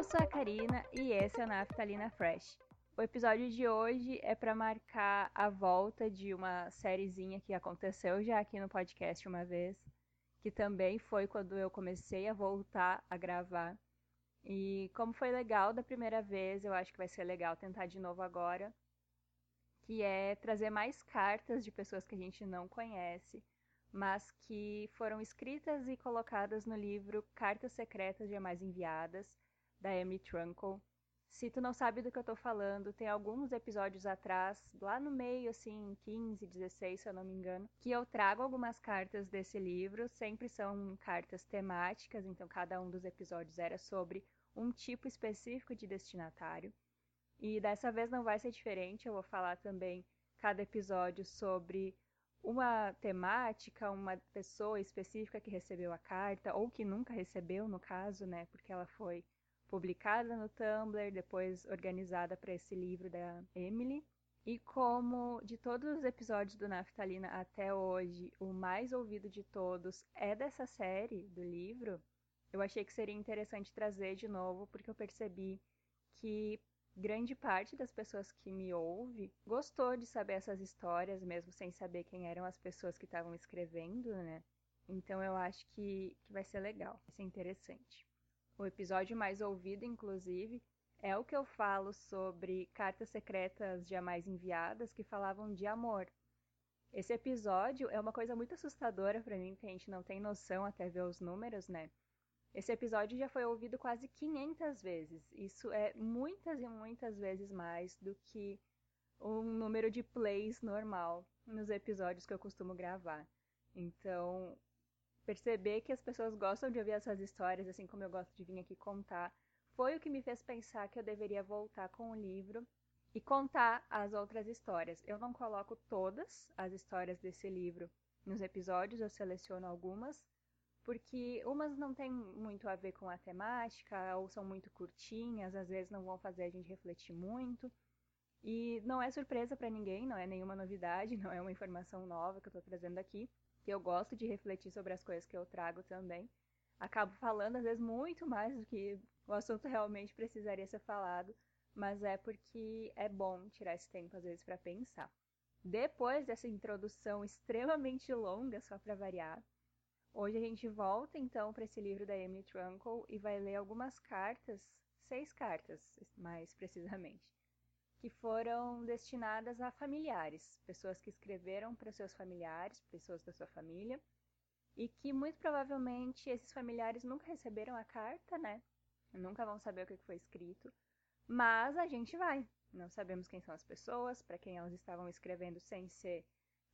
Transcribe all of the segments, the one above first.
Eu sou a Karina e esse é o Naftalina Fresh. O episódio de hoje é para marcar a volta de uma sériezinha que aconteceu já aqui no podcast uma vez, que também foi quando eu comecei a voltar a gravar. E como foi legal da primeira vez, eu acho que vai ser legal tentar de novo agora, que é trazer mais cartas de pessoas que a gente não conhece mas que foram escritas e colocadas no livro Cartas Secretas Jamais Enviadas, da Amy Trunkle. Se tu não sabe do que eu tô falando, tem alguns episódios atrás, lá no meio, assim, 15, 16, se eu não me engano, que eu trago algumas cartas desse livro. Sempre são cartas temáticas, então cada um dos episódios era sobre um tipo específico de destinatário. E dessa vez não vai ser diferente, eu vou falar também cada episódio sobre uma temática, uma pessoa específica que recebeu a carta, ou que nunca recebeu, no caso, né? Porque ela foi publicada no Tumblr, depois organizada para esse livro da Emily. E como de todos os episódios do Naftalina até hoje, o mais ouvido de todos é dessa série, do livro, eu achei que seria interessante trazer de novo, porque eu percebi que grande parte das pessoas que me ouve gostou de saber essas histórias, mesmo sem saber quem eram as pessoas que estavam escrevendo, né? Então eu acho que, que vai ser legal, vai ser interessante. O episódio mais ouvido, inclusive, é o que eu falo sobre cartas secretas jamais enviadas que falavam de amor. Esse episódio é uma coisa muito assustadora para mim, que a gente não tem noção até ver os números, né? Esse episódio já foi ouvido quase 500 vezes. Isso é muitas e muitas vezes mais do que um número de plays normal nos episódios que eu costumo gravar. Então, perceber que as pessoas gostam de ouvir essas histórias, assim como eu gosto de vir aqui contar, foi o que me fez pensar que eu deveria voltar com o livro e contar as outras histórias. Eu não coloco todas as histórias desse livro nos episódios, eu seleciono algumas porque umas não tem muito a ver com a temática, ou são muito curtinhas, às vezes não vão fazer a gente refletir muito. E não é surpresa para ninguém, não é nenhuma novidade, não é uma informação nova que eu estou trazendo aqui, que eu gosto de refletir sobre as coisas que eu trago também. Acabo falando às vezes muito mais do que o assunto realmente precisaria ser falado, mas é porque é bom tirar esse tempo às vezes para pensar. Depois dessa introdução extremamente longa, só para variar, Hoje a gente volta então para esse livro da Emily Trunkle e vai ler algumas cartas, seis cartas mais precisamente, que foram destinadas a familiares, pessoas que escreveram para seus familiares, pessoas da sua família, e que muito provavelmente esses familiares nunca receberam a carta, né? Nunca vão saber o que foi escrito, mas a gente vai. Não sabemos quem são as pessoas, para quem elas estavam escrevendo sem ser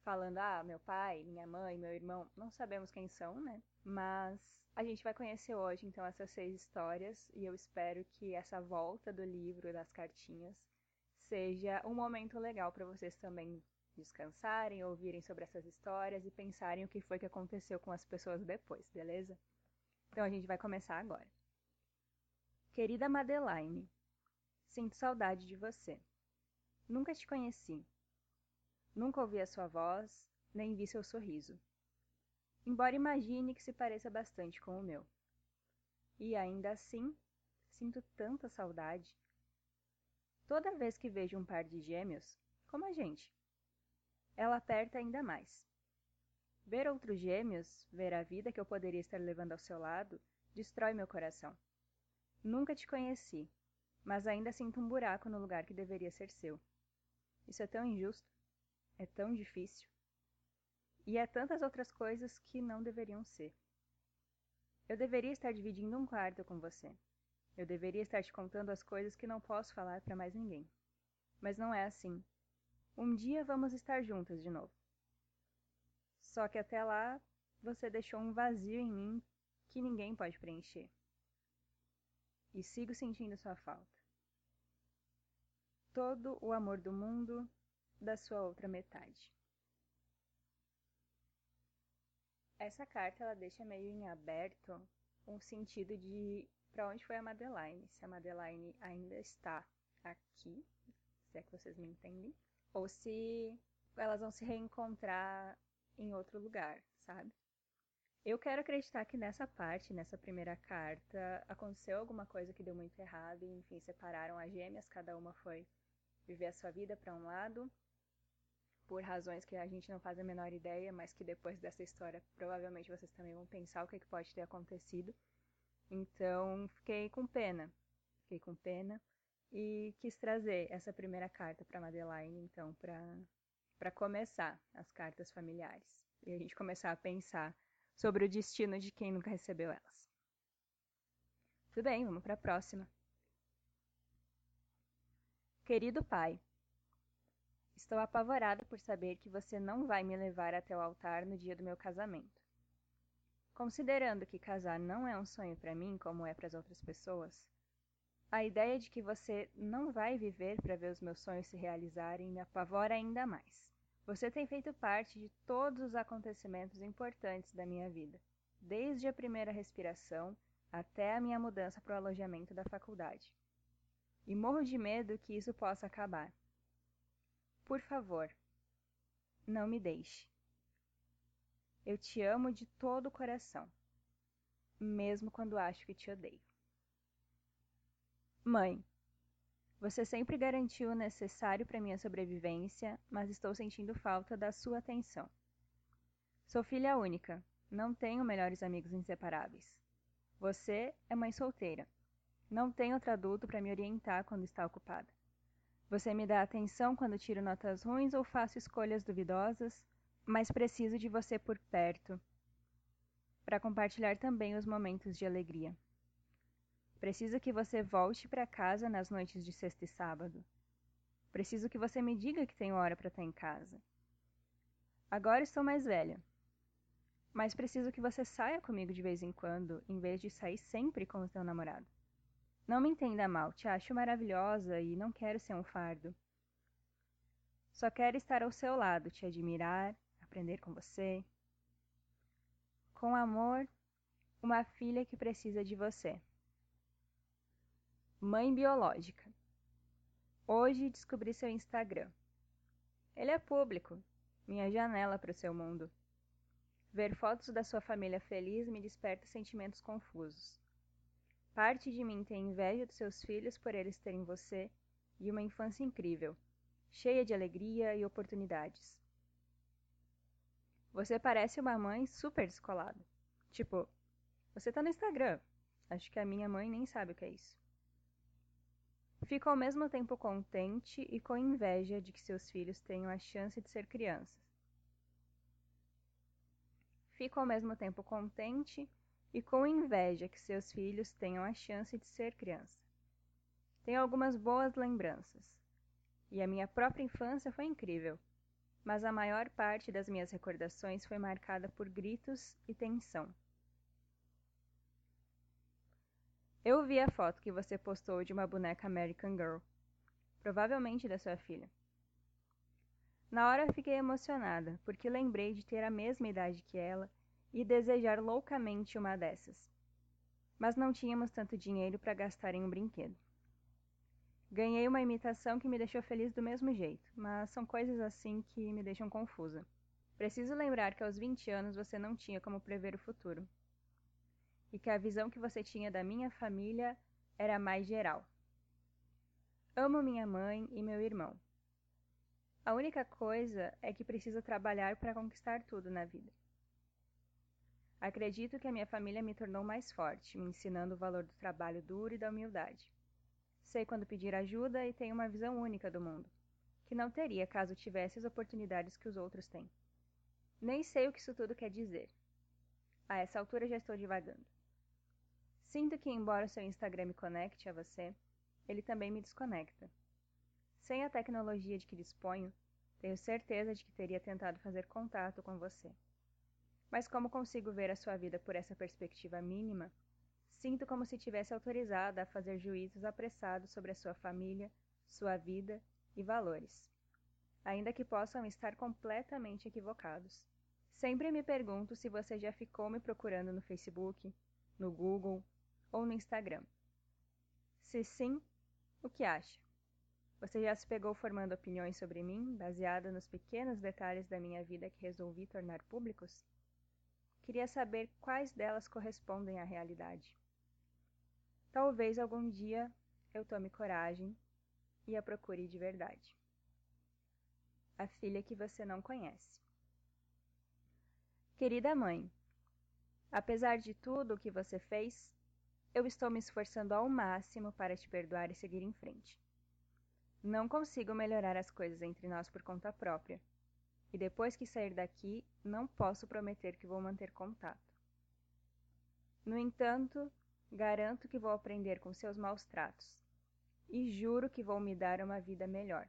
falando, ah, meu pai, minha mãe, meu irmão, não sabemos quem são, né? Mas a gente vai conhecer hoje, então, essas seis histórias e eu espero que essa volta do livro, das cartinhas, seja um momento legal para vocês também descansarem, ouvirem sobre essas histórias e pensarem o que foi que aconteceu com as pessoas depois, beleza? Então a gente vai começar agora. Querida Madeline, sinto saudade de você. Nunca te conheci, Nunca ouvi a sua voz, nem vi seu sorriso. Embora imagine que se pareça bastante com o meu. E ainda assim, sinto tanta saudade. Toda vez que vejo um par de gêmeos, como a gente, ela aperta ainda mais. Ver outros gêmeos, ver a vida que eu poderia estar levando ao seu lado, destrói meu coração. Nunca te conheci, mas ainda sinto um buraco no lugar que deveria ser seu. Isso é tão injusto. É tão difícil. E é tantas outras coisas que não deveriam ser. Eu deveria estar dividindo um quarto com você. Eu deveria estar te contando as coisas que não posso falar para mais ninguém. Mas não é assim. Um dia vamos estar juntas de novo. Só que até lá você deixou um vazio em mim que ninguém pode preencher. E sigo sentindo sua falta. Todo o amor do mundo da sua outra metade. Essa carta ela deixa meio em aberto um sentido de para onde foi a Madeline, se a Madeline ainda está aqui, se é que vocês me entendem, ou se elas vão se reencontrar em outro lugar, sabe? Eu quero acreditar que nessa parte, nessa primeira carta, aconteceu alguma coisa que deu muito errado e, enfim, separaram as gêmeas, cada uma foi viver a sua vida para um lado, por razões que a gente não faz a menor ideia, mas que depois dessa história provavelmente vocês também vão pensar o que, que pode ter acontecido. Então, fiquei com pena. Fiquei com pena e quis trazer essa primeira carta para Madeline, então, para começar as cartas familiares. E a gente começar a pensar sobre o destino de quem nunca recebeu elas. Tudo bem, vamos para a próxima. Querido pai, estou apavorada por saber que você não vai me levar até o altar no dia do meu casamento. Considerando que casar não é um sonho para mim como é para as outras pessoas, a ideia de que você não vai viver para ver os meus sonhos se realizarem me apavora ainda mais. Você tem feito parte de todos os acontecimentos importantes da minha vida, desde a primeira respiração até a minha mudança para o alojamento da faculdade. E morro de medo que isso possa acabar. Por favor, não me deixe. Eu te amo de todo o coração, mesmo quando acho que te odeio. Mãe, você sempre garantiu o necessário para minha sobrevivência, mas estou sentindo falta da sua atenção. Sou filha única, não tenho melhores amigos inseparáveis. Você é mãe solteira. Não tem outro adulto para me orientar quando está ocupada. Você me dá atenção quando tiro notas ruins ou faço escolhas duvidosas, mas preciso de você por perto para compartilhar também os momentos de alegria. Preciso que você volte para casa nas noites de sexta e sábado. Preciso que você me diga que tenho hora para estar em casa. Agora estou mais velha. Mas preciso que você saia comigo de vez em quando, em vez de sair sempre com o seu namorado. Não me entenda mal, te acho maravilhosa e não quero ser um fardo. Só quero estar ao seu lado, te admirar, aprender com você. Com amor, uma filha que precisa de você. Mãe biológica. Hoje descobri seu Instagram. Ele é público, minha janela para o seu mundo. Ver fotos da sua família feliz me desperta sentimentos confusos. Parte de mim tem inveja dos seus filhos por eles terem você e uma infância incrível, cheia de alegria e oportunidades. Você parece uma mãe super descolada. Tipo, você tá no Instagram. Acho que a minha mãe nem sabe o que é isso. Fico ao mesmo tempo contente e com inveja de que seus filhos tenham a chance de ser crianças. Fico ao mesmo tempo contente e com inveja que seus filhos tenham a chance de ser criança. Tenho algumas boas lembranças. E a minha própria infância foi incrível, mas a maior parte das minhas recordações foi marcada por gritos e tensão. Eu vi a foto que você postou de uma boneca American Girl, provavelmente da sua filha. Na hora fiquei emocionada, porque lembrei de ter a mesma idade que ela e desejar loucamente uma dessas. Mas não tínhamos tanto dinheiro para gastar em um brinquedo. Ganhei uma imitação que me deixou feliz do mesmo jeito, mas são coisas assim que me deixam confusa. Preciso lembrar que aos 20 anos você não tinha como prever o futuro e que a visão que você tinha da minha família era mais geral. Amo minha mãe e meu irmão. A única coisa é que preciso trabalhar para conquistar tudo na vida. Acredito que a minha família me tornou mais forte, me ensinando o valor do trabalho duro e da humildade. Sei quando pedir ajuda e tenho uma visão única do mundo, que não teria caso tivesse as oportunidades que os outros têm. Nem sei o que isso tudo quer dizer. A essa altura já estou divagando. Sinto que, embora o seu Instagram me conecte a você, ele também me desconecta. Sem a tecnologia de que disponho, tenho certeza de que teria tentado fazer contato com você. Mas como consigo ver a sua vida por essa perspectiva mínima, sinto como se tivesse autorizada a fazer juízos apressados sobre a sua família, sua vida e valores, ainda que possam estar completamente equivocados. Sempre me pergunto se você já ficou me procurando no Facebook, no Google ou no Instagram? Se sim, o que acha? Você já se pegou formando opiniões sobre mim, baseada nos pequenos detalhes da minha vida que resolvi tornar públicos? queria saber quais delas correspondem à realidade. Talvez algum dia eu tome coragem e a procure de verdade. A filha que você não conhece. Querida mãe, apesar de tudo o que você fez, eu estou me esforçando ao máximo para te perdoar e seguir em frente. Não consigo melhorar as coisas entre nós por conta própria. E depois que sair daqui, não posso prometer que vou manter contato. No entanto, garanto que vou aprender com seus maus tratos. E juro que vou me dar uma vida melhor.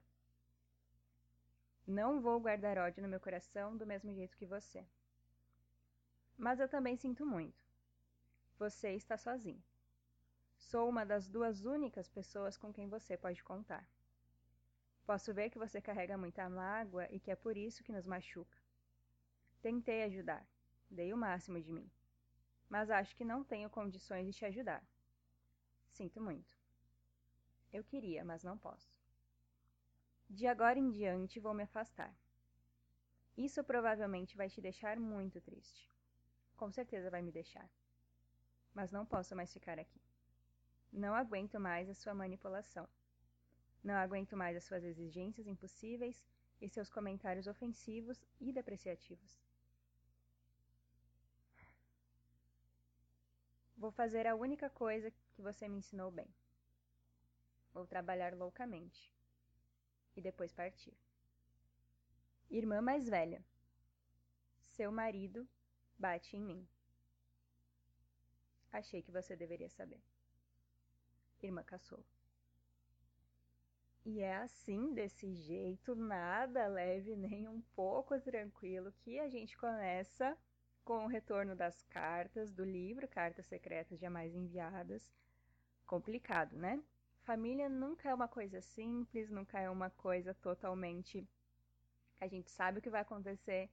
Não vou guardar ódio no meu coração do mesmo jeito que você. Mas eu também sinto muito. Você está sozinho. Sou uma das duas únicas pessoas com quem você pode contar. Posso ver que você carrega muita mágoa e que é por isso que nos machuca. Tentei ajudar, dei o máximo de mim, mas acho que não tenho condições de te ajudar. Sinto muito. Eu queria, mas não posso. De agora em diante vou me afastar. Isso provavelmente vai te deixar muito triste. Com certeza vai me deixar. Mas não posso mais ficar aqui. Não aguento mais a sua manipulação. Não aguento mais as suas exigências impossíveis e seus comentários ofensivos e depreciativos. Vou fazer a única coisa que você me ensinou bem. Vou trabalhar loucamente e depois partir. Irmã mais velha. Seu marido bate em mim. Achei que você deveria saber. Irmã caçou. E é assim, desse jeito, nada leve nem um pouco tranquilo, que a gente começa com o retorno das cartas do livro Cartas Secretas Jamais Enviadas. Complicado, né? Família nunca é uma coisa simples, nunca é uma coisa totalmente que a gente sabe o que vai acontecer.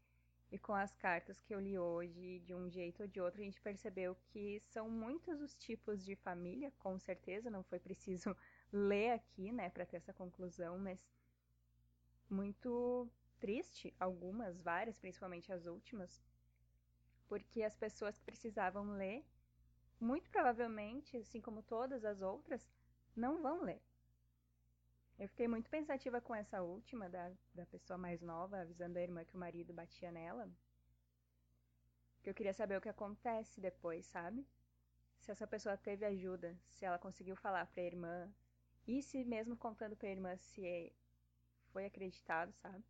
E com as cartas que eu li hoje, de um jeito ou de outro, a gente percebeu que são muitos os tipos de família, com certeza, não foi preciso ler aqui, né, para ter essa conclusão, mas muito triste, algumas, várias, principalmente as últimas, porque as pessoas que precisavam ler, muito provavelmente, assim como todas as outras, não vão ler. Eu fiquei muito pensativa com essa última, da, da pessoa mais nova, avisando a irmã que o marido batia nela. Que eu queria saber o que acontece depois, sabe? Se essa pessoa teve ajuda, se ela conseguiu falar pra irmã, e se mesmo contando pra irmã se foi acreditado, sabe?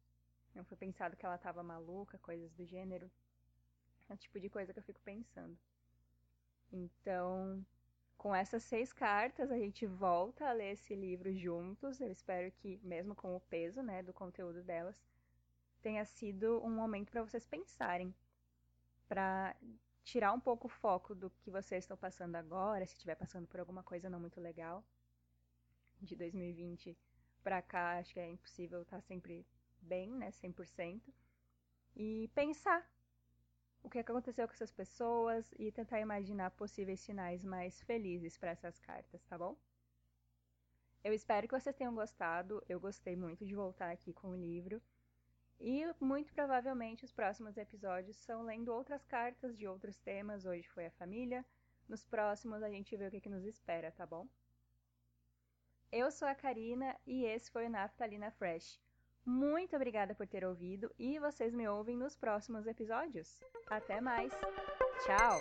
Não foi pensado que ela tava maluca, coisas do gênero. É o tipo de coisa que eu fico pensando. Então, com essas seis cartas, a gente volta a ler esse livro juntos. Eu espero que, mesmo com o peso né, do conteúdo delas, tenha sido um momento para vocês pensarem. Para tirar um pouco o foco do que vocês estão passando agora, se estiver passando por alguma coisa não muito legal de 2020 para cá, acho que é impossível estar sempre bem, né, 100%. E pensar o que aconteceu com essas pessoas e tentar imaginar possíveis sinais mais felizes para essas cartas, tá bom? Eu espero que vocês tenham gostado. Eu gostei muito de voltar aqui com o livro. E muito provavelmente os próximos episódios são lendo outras cartas de outros temas. Hoje foi a família. Nos próximos a gente vê o que, que nos espera, tá bom? Eu sou a Karina e esse foi o Naftalina Fresh. Muito obrigada por ter ouvido e vocês me ouvem nos próximos episódios. Até mais! Tchau!